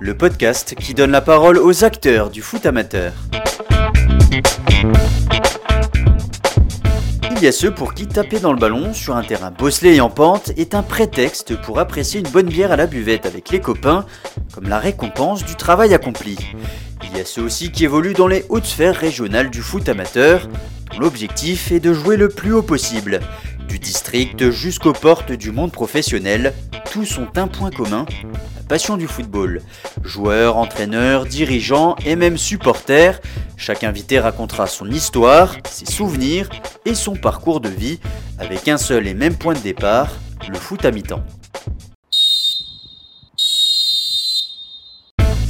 Le podcast qui donne la parole aux acteurs du foot amateur. Il y a ceux pour qui taper dans le ballon sur un terrain bosselé et en pente est un prétexte pour apprécier une bonne bière à la buvette avec les copains, comme la récompense du travail accompli. Il y a ceux aussi qui évoluent dans les hautes sphères régionales du foot amateur, dont l'objectif est de jouer le plus haut possible. Du district jusqu'aux portes du monde professionnel, tous ont un point commun, la passion du football. Joueurs, entraîneurs, dirigeants et même supporters, chaque invité racontera son histoire, ses souvenirs et son parcours de vie avec un seul et même point de départ, le foot à mi-temps.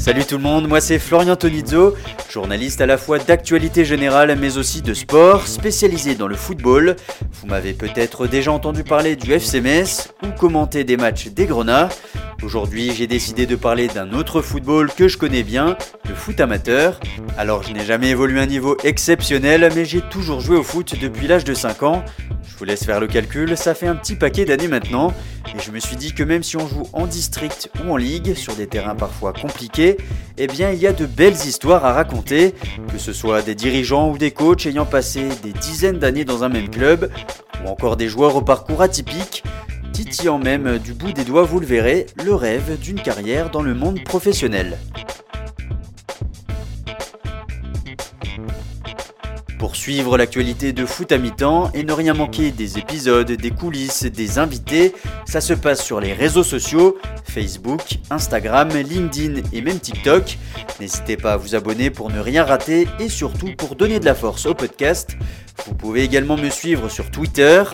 Salut tout le monde, moi c'est Florian Tonizzo, journaliste à la fois d'actualité générale mais aussi de sport, spécialisé dans le football. Vous m'avez peut-être déjà entendu parler du FCMS ou commenter des matchs des Grenats. Aujourd'hui, j'ai décidé de parler d'un autre football que je connais bien, le foot amateur. Alors, je n'ai jamais évolué à un niveau exceptionnel, mais j'ai toujours joué au foot depuis l'âge de 5 ans. Je vous laisse faire le calcul, ça fait un petit paquet d'années maintenant. Et je me suis dit que même si on joue en district ou en ligue, sur des terrains parfois compliqués, eh bien il y a de belles histoires à raconter, que ce soit des dirigeants ou des coachs ayant passé des dizaines d'années dans un même club, ou encore des joueurs au parcours atypique, titillant même du bout des doigts, vous le verrez, le rêve d'une carrière dans le monde professionnel. Pour suivre l'actualité de foot à mi-temps et ne rien manquer des épisodes, des coulisses, des invités, ça se passe sur les réseaux sociaux, Facebook, Instagram, LinkedIn et même TikTok. N'hésitez pas à vous abonner pour ne rien rater et surtout pour donner de la force au podcast. Vous pouvez également me suivre sur Twitter,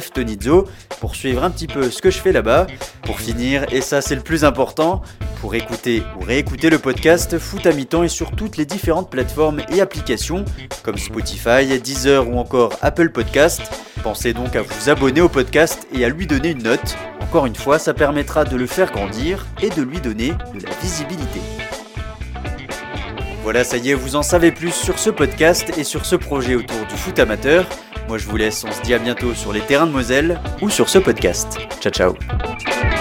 ftonizo, pour suivre un petit peu ce que je fais là-bas. Pour finir, et ça c'est le plus important, pour écouter ou réécouter le podcast, Foot à mi-temps est sur toutes les différentes plateformes et applications comme Spotify, Deezer ou encore Apple Podcast. Pensez donc à vous abonner au podcast et à lui donner une note. Encore une fois, ça permettra de le faire grandir et de lui donner de la visibilité. Voilà, ça y est, vous en savez plus sur ce podcast et sur ce projet autour du foot amateur. Moi je vous laisse, on se dit à bientôt sur les terrains de Moselle ou sur ce podcast. Ciao ciao